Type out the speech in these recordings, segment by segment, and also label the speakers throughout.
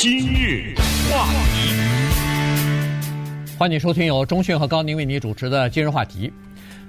Speaker 1: 今日话题，
Speaker 2: 欢迎收听由钟迅和高宁为你主持的今日话题。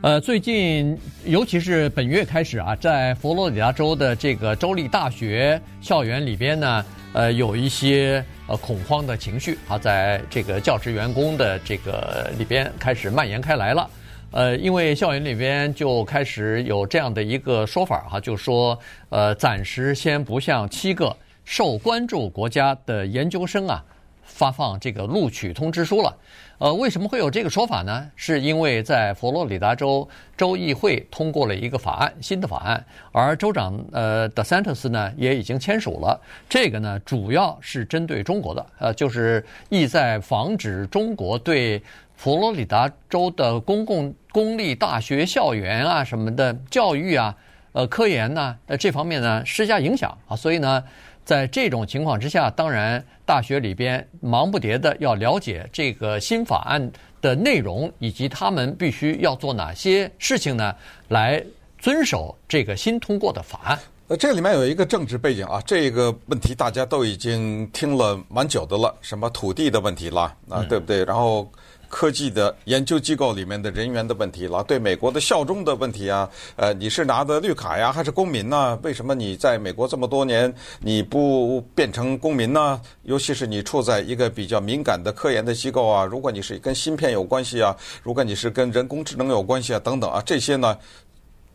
Speaker 2: 呃，最近尤其是本月开始啊，在佛罗里达州的这个州立大学校园里边呢，呃，有一些呃恐慌的情绪啊，在这个教职员工的这个里边开始蔓延开来了。呃，因为校园里边就开始有这样的一个说法哈，就说呃，暂时先不向七个。受关注国家的研究生啊，发放这个录取通知书了。呃，为什么会有这个说法呢？是因为在佛罗里达州州议会通过了一个法案，新的法案，而州长呃德桑特斯呢也已经签署了。这个呢主要是针对中国的，呃，就是意在防止中国对佛罗里达州的公共公立大学校园啊什么的教育啊，呃，科研呢，呃，这方面呢施加影响啊，所以呢。在这种情况之下，当然大学里边忙不迭的要了解这个新法案的内容，以及他们必须要做哪些事情呢？来遵守这个新通过的法案。
Speaker 3: 呃，这里面有一个政治背景啊，这个问题大家都已经听了蛮久的了，什么土地的问题啦，啊，对不对？然后。科技的研究机构里面的人员的问题了，对美国的效忠的问题啊，呃，你是拿的绿卡呀，还是公民呢？为什么你在美国这么多年你不变成公民呢？尤其是你处在一个比较敏感的科研的机构啊，如果你是跟芯片有关系啊，如果你是跟人工智能有关系啊，等等啊，这些呢，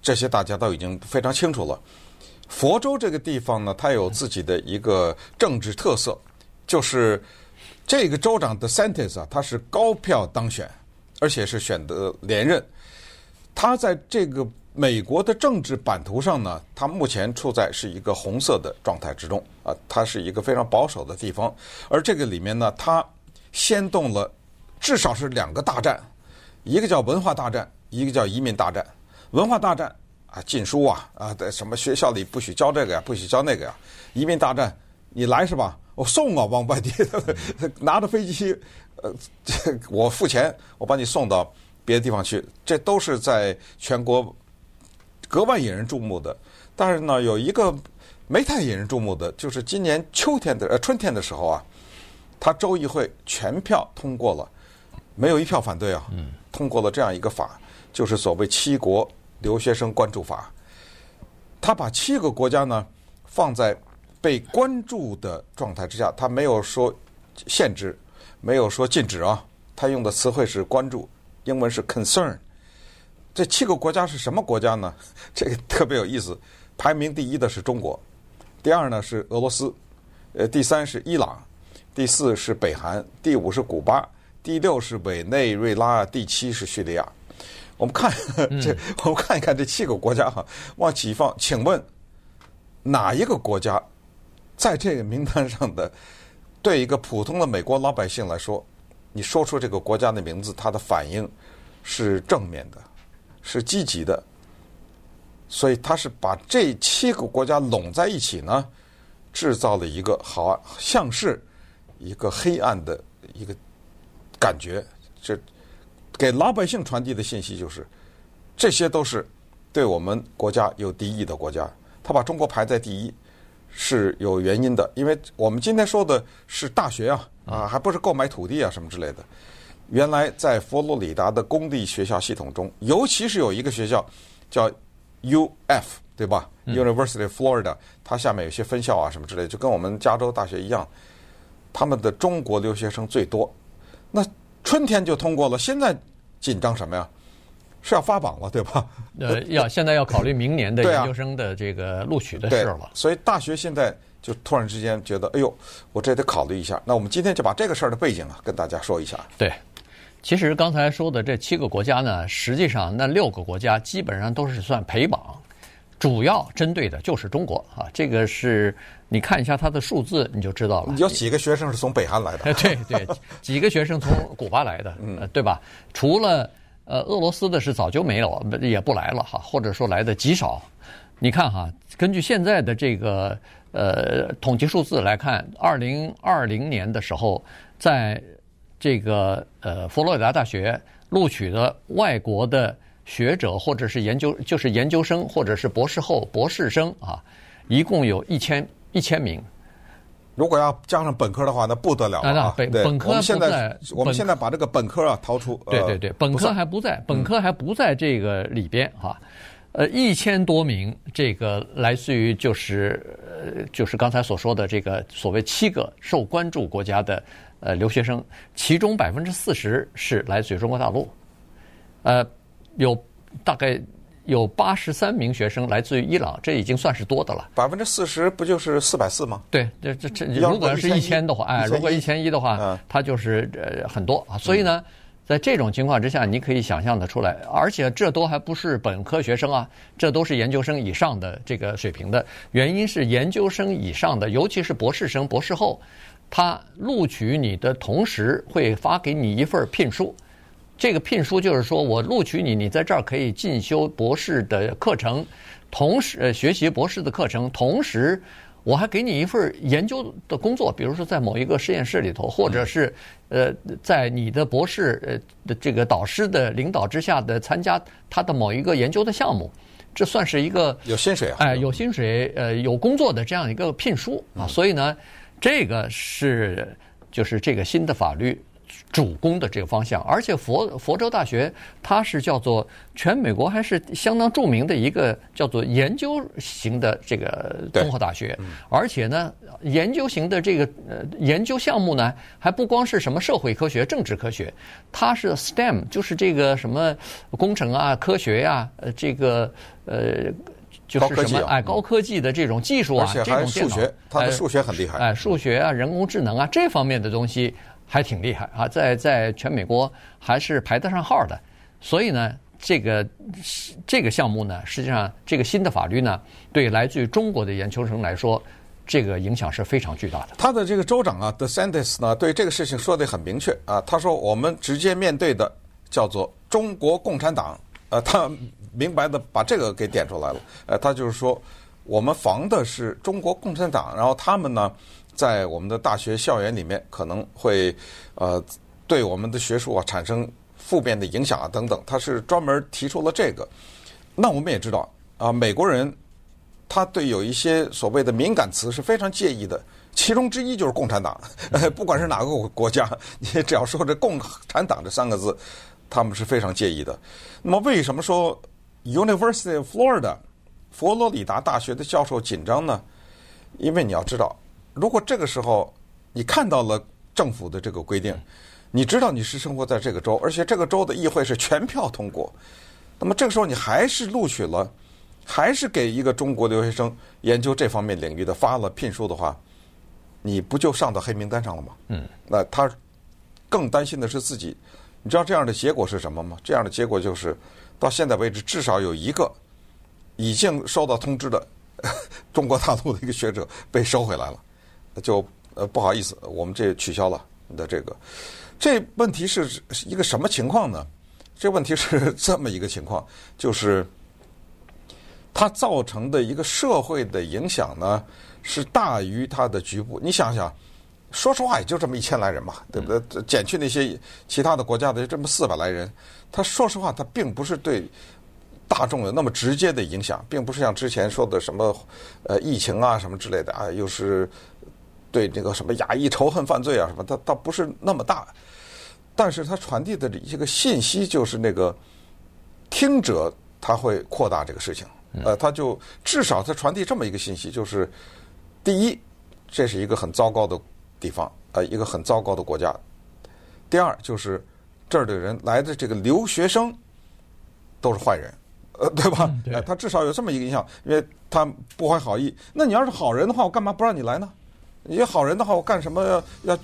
Speaker 3: 这些大家都已经非常清楚了。佛州这个地方呢，它有自己的一个政治特色，就是。这个州长 DeSantis 啊，他是高票当选，而且是选择连任。他在这个美国的政治版图上呢，他目前处在是一个红色的状态之中啊，他是一个非常保守的地方。而这个里面呢，他掀动了至少是两个大战，一个叫文化大战，一个叫移民大战。文化大战啊，禁书啊啊，在什么学校里不许教这个呀，不许教那个呀。移民大战，你来是吧？我送啊，往外地拿着飞机，呃，我付钱，我把你送到别的地方去，这都是在全国格外引人注目的。但是呢，有一个没太引人注目的，就是今年秋天的呃春天的时候啊，他州议会全票通过了，没有一票反对啊，通过了这样一个法，就是所谓七国留学生关注法。他把七个国家呢放在。被关注的状态之下，他没有说限制，没有说禁止啊，他用的词汇是关注，英文是 concern。这七个国家是什么国家呢？这个特别有意思。排名第一的是中国，第二呢是俄罗斯，呃，第三是伊朗，第四是北韩，第五是古巴，第六是委内瑞拉，第七是叙利亚。我们看 这，我们看一看这七个国家哈，往起放，请问哪一个国家？在这个名单上的，对一个普通的美国老百姓来说，你说出这个国家的名字，他的反应是正面的，是积极的。所以他是把这七个国家拢在一起呢，制造了一个好像是一个黑暗的一个感觉。这给老百姓传递的信息就是，这些都是对我们国家有敌意的国家。他把中国排在第一。是有原因的，因为我们今天说的是大学啊，啊，还不是购买土地啊什么之类的。原来在佛罗里达的公立学校系统中，尤其是有一个学校叫 UF，对吧？University of Florida，它下面有些分校啊什么之类的，就跟我们加州大学一样，他们的中国留学生最多。那春天就通过了，现在紧张什么呀？是要发榜了，对吧？
Speaker 2: 呃，要现在要考虑明年的 研究生的这个录取的事了。
Speaker 3: 所以大学现在就突然之间觉得，哎呦，我这得考虑一下。那我们今天就把这个事儿的背景啊，跟大家说一下。
Speaker 2: 对，其实刚才说的这七个国家呢，实际上那六个国家基本上都是算陪榜，主要针对的就是中国啊。这个是你看一下它的数字，你就知道了。
Speaker 3: 有几个学生是从北韩来的？
Speaker 2: 对对，几个学生从古巴来的，嗯，对吧？除了。呃，俄罗斯的是早就没有，也不来了哈，或者说来的极少。你看哈，根据现在的这个呃统计数字来看，二零二零年的时候，在这个呃佛罗里达大学录取的外国的学者或者是研究，就是研究生或者是博士后、博士生啊，一共有一千一千名。
Speaker 3: 如果要加上本科的话，那不得了了
Speaker 2: 本本科
Speaker 3: 我们现在我们现在把这个本科啊掏出，
Speaker 2: 对对对，本科还不在，本科还不在这个里边哈。呃，一千多名这个来自于就是呃就是刚才所说的这个所谓七个受关注国家的呃留学生，其中百分之四十是来自于中国大陆，呃，有大概。有八十三名学生来自于伊朗，这已经算是多的了。
Speaker 3: 百分之四十不就是四百四吗？
Speaker 2: 对，这这这，如果是一千的话，哎，如果一千一的话，它就是呃很多啊。所以呢，在这种情况之下，你可以想象的出来，而且这都还不是本科学生啊，这都是研究生以上的这个水平的。原因是研究生以上的，尤其是博士生、博士后，他录取你的同时会发给你一份聘书。这个聘书就是说，我录取你，你在这儿可以进修博士的课程，同时呃学习博士的课程，同时我还给你一份研究的工作，比如说在某一个实验室里头，或者是呃在你的博士呃的这个导师的领导之下的参加他的某一个研究的项目，这算是一个
Speaker 3: 有薪水啊，
Speaker 2: 哎有薪水呃有工作的这样一个聘书啊，所以呢，这个是就是这个新的法律。主攻的这个方向，而且佛佛州大学它是叫做全美国还是相当著名的一个叫做研究型的这个综合大学，而且呢，研究型的这个呃研究项目呢，还不光是什么社会科学、政治科学，它是 STEM，就是这个什么工程啊、科学呀、啊，呃，这个呃，就是什么哎，高科技的这种技术啊，这种
Speaker 3: 数学，它的数学很厉害，
Speaker 2: 哎，数学啊，人工智能啊，这方面的东西。还挺厉害啊，在在全美国还是排得上号的，所以呢，这个这个项目呢，实际上这个新的法律呢，对来自于中国的研究生来说，这个影响是非常巨大的。
Speaker 3: 他的这个州长啊，DeSantis 呢，对这个事情说得很明确啊，他说我们直接面对的叫做中国共产党，呃，他明白的把这个给点出来了，呃，他就是说我们防的是中国共产党，然后他们呢。在我们的大学校园里面，可能会呃对我们的学术啊产生负面的影响啊等等，他是专门提出了这个。那我们也知道啊，美国人他对有一些所谓的敏感词是非常介意的，其中之一就是共产党。不管是哪个国家，你只要说这“共产党”这三个字，他们是非常介意的。那么为什么说 University of Florida 佛罗里达大学的教授紧张呢？因为你要知道。如果这个时候你看到了政府的这个规定，你知道你是生活在这个州，而且这个州的议会是全票通过，那么这个时候你还是录取了，还是给一个中国留学生研究这方面领域的发了聘书的话，你不就上到黑名单上了吗？嗯，那他更担心的是自己，你知道这样的结果是什么吗？这样的结果就是到现在为止至少有一个已经收到通知的 中国大陆的一个学者被收回来了。就呃不好意思，我们这取消了你的这个。这问题是一个什么情况呢？这问题是 这么一个情况，就是它造成的一个社会的影响呢，是大于它的局部。你想想，说实话也就这么一千来人吧，对不对？减去那些其他的国家的这么四百来人，他说实话，他并不是对大众有那么直接的影响，并不是像之前说的什么呃疫情啊什么之类的啊，又是。对这个什么亚裔仇恨犯罪啊什么，它倒不是那么大，但是它传递的一个信息就是那个听者他会扩大这个事情，呃，他就至少他传递这么一个信息，就是第一，这是一个很糟糕的地方，呃，一个很糟糕的国家；第二，就是这儿的人来的这个留学生都是坏人，呃，对吧？呃，他至少有这么一个印象，因为他不怀好意。那你要是好人的话，我干嘛不让你来呢？你好人的话，我干什么要要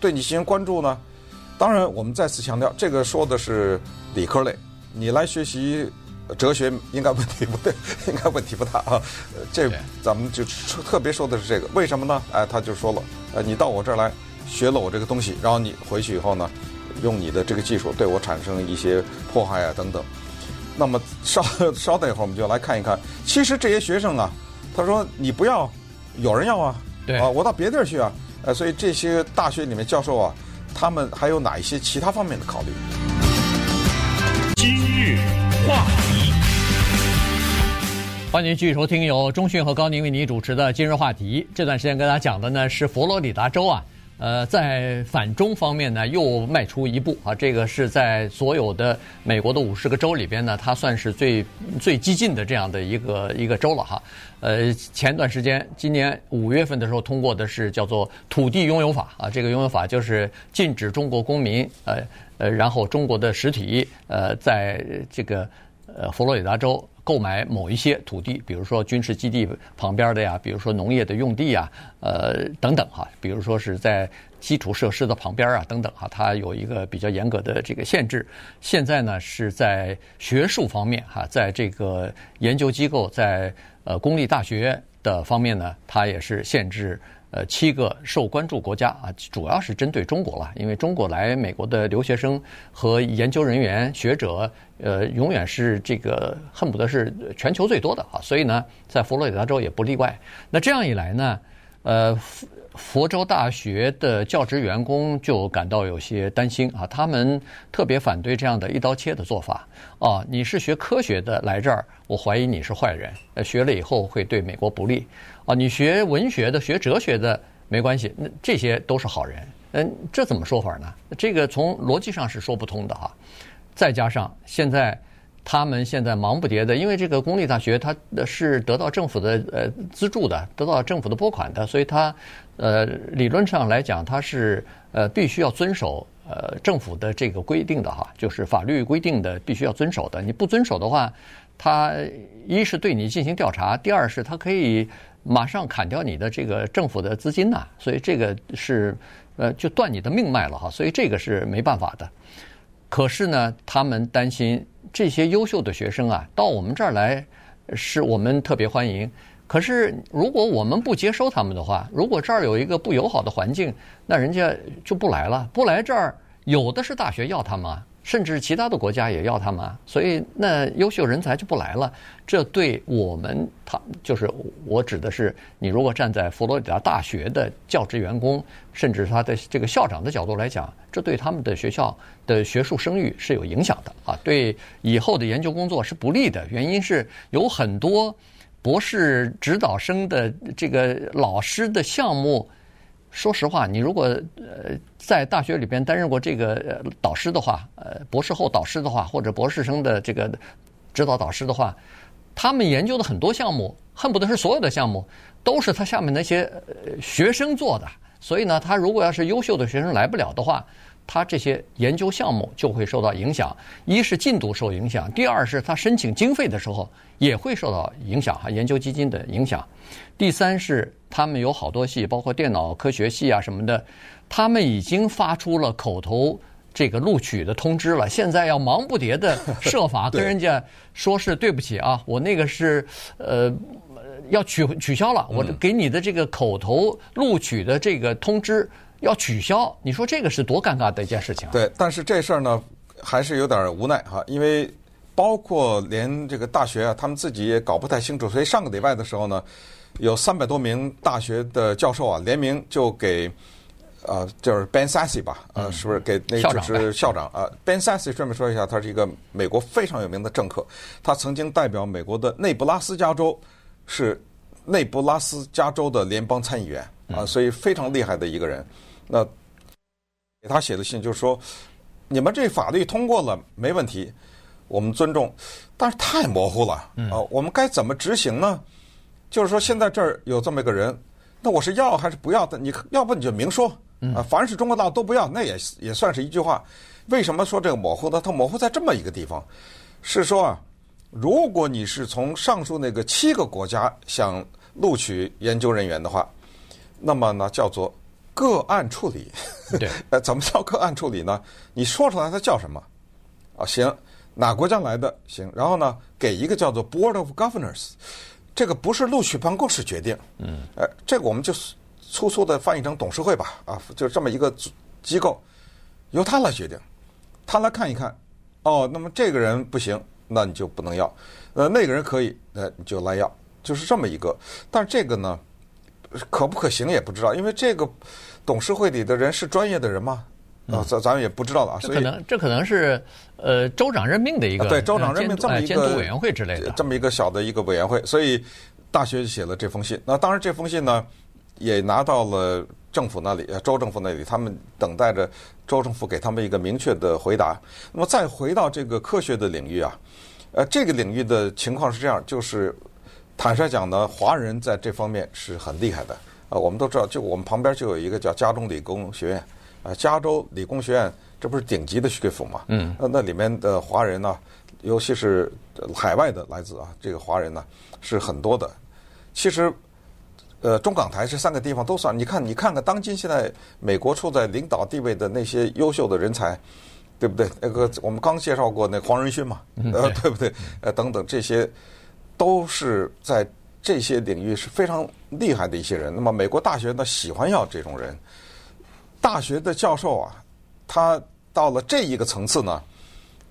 Speaker 3: 对你进行关注呢？当然，我们再次强调，这个说的是理科类，你来学习哲学应该问题不对，应该问题不大啊。这咱们就特别说的是这个，为什么呢？哎，他就说了，呃，你到我这儿来学了我这个东西，然后你回去以后呢，用你的这个技术对我产生一些迫害啊等等。那么稍稍等一会儿，我们就来看一看，其实这些学生啊，他说你不要，有人要啊。对啊，我到别地儿去啊，呃，所以这些大学里面教授啊，他们还有哪一些其他方面的考虑？
Speaker 1: 今日话题，
Speaker 2: 欢迎继续收听由中讯和高宁为您主持的今日话题。这段时间跟大家讲的呢是佛罗里达州啊，呃，在反中方面呢又迈出一步啊。这个是在所有的美国的五十个州里边呢，它算是最最激进的这样的一个一个州了哈。呃，前段时间今年五月份的时候通过的是叫做土地拥有法啊，这个拥有法就是禁止中国公民呃呃，然后中国的实体呃，在这个呃佛罗里达州。购买某一些土地，比如说军事基地旁边的呀，比如说农业的用地呀，呃等等哈，比如说是在基础设施的旁边啊等等哈，它有一个比较严格的这个限制。现在呢是在学术方面哈，在这个研究机构在呃公立大学的方面呢，它也是限制。呃，七个受关注国家啊，主要是针对中国了，因为中国来美国的留学生和研究人员、学者，呃，永远是这个恨不得是全球最多的啊，所以呢，在佛罗里达州也不例外。那这样一来呢，呃，佛州大学的教职员工就感到有些担心啊，他们特别反对这样的一刀切的做法啊。你是学科学的来这儿，我怀疑你是坏人，呃，学了以后会对美国不利。啊，你学文学的、学哲学的没关系，那这些都是好人。嗯，这怎么说法呢？这个从逻辑上是说不通的哈。再加上现在他们现在忙不迭的，因为这个公立大学它是得到政府的呃资助的，得到政府的拨款的，所以它呃理论上来讲它是呃必须要遵守呃政府的这个规定的哈，就是法律规定的必须要遵守的。你不遵守的话，它一是对你进行调查，第二是它可以。马上砍掉你的这个政府的资金呐，所以这个是呃就断你的命脉了哈，所以这个是没办法的。可是呢，他们担心这些优秀的学生啊，到我们这儿来是我们特别欢迎。可是如果我们不接收他们的话，如果这儿有一个不友好的环境，那人家就不来了。不来这儿，有的是大学要他们啊。甚至其他的国家也要他们啊，所以那优秀人才就不来了。这对我们，他就是我指的是，你如果站在佛罗里达大学的教职员工，甚至他的这个校长的角度来讲，这对他们的学校的学术声誉是有影响的啊，对以后的研究工作是不利的。原因是有很多博士指导生的这个老师的项目。说实话，你如果呃在大学里边担任过这个导师的话，呃博士后导师的话，或者博士生的这个指导导师的话，他们研究的很多项目，恨不得是所有的项目都是他下面那些呃学生做的。所以呢，他如果要是优秀的学生来不了的话，他这些研究项目就会受到影响。一是进度受影响，第二是他申请经费的时候也会受到影响哈，研究基金的影响。第三是他们有好多系，包括电脑科学系啊什么的，他们已经发出了口头这个录取的通知了。现在要忙不迭的设法 跟人家说是对不起啊，我那个是呃要取取消了，我给你的这个口头录取的这个通知要取消。你说这个是多尴尬的一件事情啊？
Speaker 3: 对，但是这事儿呢还是有点无奈哈，因为包括连这个大学啊，他们自己也搞不太清楚，所以上个礼拜的时候呢。有三百多名大学的教授啊，联名就给，呃，就是 Ben Sasse 吧，呃，是不是给那就是校长啊？Ben Sasse 顺便说一下，他是一个美国非常有名的政客，他曾经代表美国的内布拉斯加州，是内布拉斯加州的联邦参议员啊，所以非常厉害的一个人。那给他写的信就是说，你们这法律通过了没问题，我们尊重，但是太模糊了啊，我们该怎么执行呢？就是说，现在这儿有这么一个人，那我是要还是不要的？你要不你就明说啊，凡是中国大陆都不要，那也也算是一句话。为什么说这个模糊呢？它模糊在这么一个地方，是说啊，如果你是从上述那个七个国家想录取研究人员的话，那么呢叫做个案处理。
Speaker 2: 对，
Speaker 3: 呃，怎么叫个案处理呢？你说出来它叫什么？啊，行，哪国家来的？行，然后呢，给一个叫做 Board of Governors。这个不是录取办公室决定，嗯，呃，这个我们就粗粗的翻译成董事会吧，啊，就这么一个机构，由他来决定，他来看一看，哦，那么这个人不行，那你就不能要，呃，那个人可以，呃，你就来要，就是这么一个。但是这个呢，可不可行也不知道，因为这个董事会里的人是专业的人吗？啊，咱咱们也不知道了啊。
Speaker 2: 这可能这可能是呃州长任命的一个
Speaker 3: 对州长任命这么一个
Speaker 2: 监督委员会之类的
Speaker 3: 这么一个小的一个委员会，所以大学就写了这封信。那当然这封信呢也拿到了政府那里，州政府那里，他们等待着州政府给他们一个明确的回答。那么再回到这个科学的领域啊，呃，这个领域的情况是这样，就是坦率讲呢，华人在这方面是很厉害的。啊，我们都知道，就我们旁边就有一个叫加州理工学院，啊，加州理工学院这不是顶级的学府嘛？嗯，那那里面的华人呢，尤其是海外的来自啊，这个华人呢是很多的。其实，呃，中港台这三个地方都算。你看，你看看当今现在美国处在领导地位的那些优秀的人才，对不对？那个我们刚介绍过那黄仁勋嘛，呃，对不对？呃，等等这些都是在。这些领域是非常厉害的一些人。那么，美国大学呢喜欢要这种人。大学的教授啊，他到了这一个层次呢，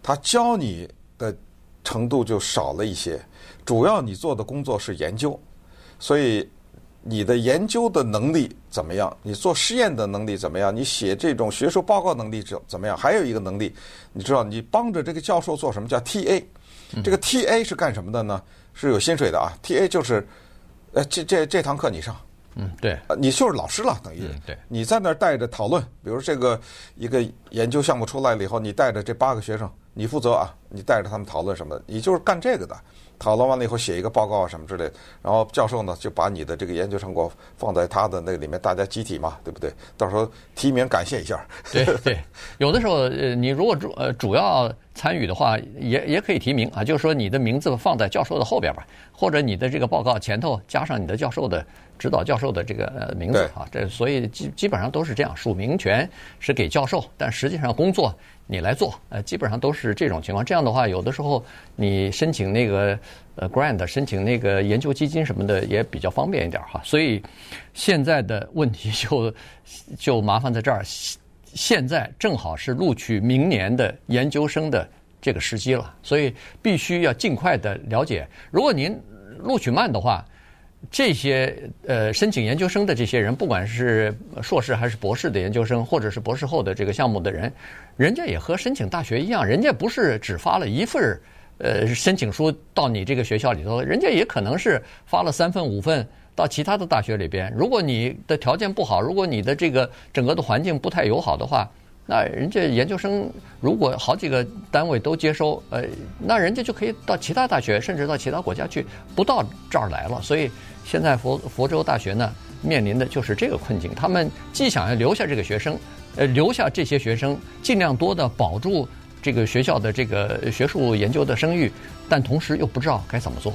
Speaker 3: 他教你的程度就少了一些。主要你做的工作是研究，所以你的研究的能力怎么样？你做实验的能力怎么样？你写这种学术报告能力怎怎么样？还有一个能力，你知道，你帮着这个教授做什么？叫 TA。这个 TA 是干什么的呢？是有薪水的啊，TA 就是，呃，这这这堂课你上，
Speaker 2: 嗯，对，
Speaker 3: 你就是老师了，等于，
Speaker 2: 对，
Speaker 3: 你在那儿带着讨论，比如这个一个研究项目出来了以后，你带着这八个学生，你负责啊，你带着他们讨论什么的，你就是干这个的。讨论完了以后写一个报告啊什么之类的，然后教授呢就把你的这个研究成果放在他的那个里面，大家集体嘛，对不对？到时候提名感谢一下。
Speaker 2: 对对，有的时候呃，你如果主呃主要参与的话，也也可以提名啊，就是说你的名字放在教授的后边吧，或者你的这个报告前头加上你的教授的指导教授的这个呃名字啊，这所以基基本上都是这样，署名权是给教授，但实际上工作。你来做，呃，基本上都是这种情况。这样的话，有的时候你申请那个呃 grant，申请那个研究基金什么的也比较方便一点哈。所以现在的问题就就麻烦在这儿，现在正好是录取明年的研究生的这个时机了，所以必须要尽快的了解。如果您录取慢的话，这些呃申请研究生的这些人，不管是硕士还是博士的研究生，或者是博士后的这个项目的人，人家也和申请大学一样，人家不是只发了一份呃申请书到你这个学校里头，人家也可能是发了三份五份到其他的大学里边。如果你的条件不好，如果你的这个整个的环境不太友好的话，那人家研究生如果好几个单位都接收，呃，那人家就可以到其他大学，甚至到其他国家去，不到这儿来了。所以现在佛佛州大学呢，面临的就是这个困境。他们既想要留下这个学生，呃，留下这些学生，尽量多的保住这个学校的这个学术研究的声誉，但同时又不知道该怎么做。